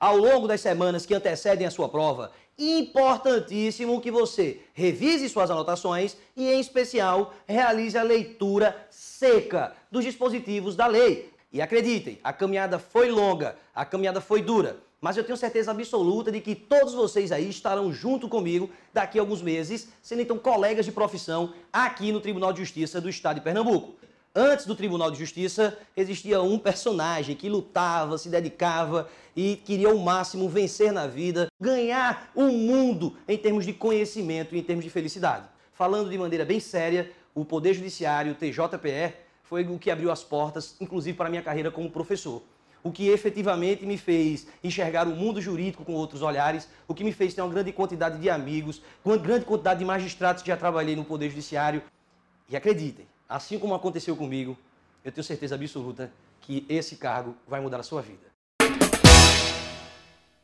ao longo das semanas que antecedem a sua prova, importantíssimo que você revise suas anotações e, em especial, realize a leitura seca dos dispositivos da lei. E acreditem, a caminhada foi longa, a caminhada foi dura, mas eu tenho certeza absoluta de que todos vocês aí estarão junto comigo daqui a alguns meses, sendo então colegas de profissão aqui no Tribunal de Justiça do Estado de Pernambuco. Antes do Tribunal de Justiça, existia um personagem que lutava, se dedicava e queria ao máximo vencer na vida, ganhar o mundo em termos de conhecimento e em termos de felicidade. Falando de maneira bem séria, o Poder Judiciário, o TJPE, foi o que abriu as portas, inclusive para a minha carreira como professor. O que efetivamente me fez enxergar o mundo jurídico com outros olhares, o que me fez ter uma grande quantidade de amigos, uma grande quantidade de magistrados que já trabalhei no Poder Judiciário. E acreditem, assim como aconteceu comigo, eu tenho certeza absoluta que esse cargo vai mudar a sua vida.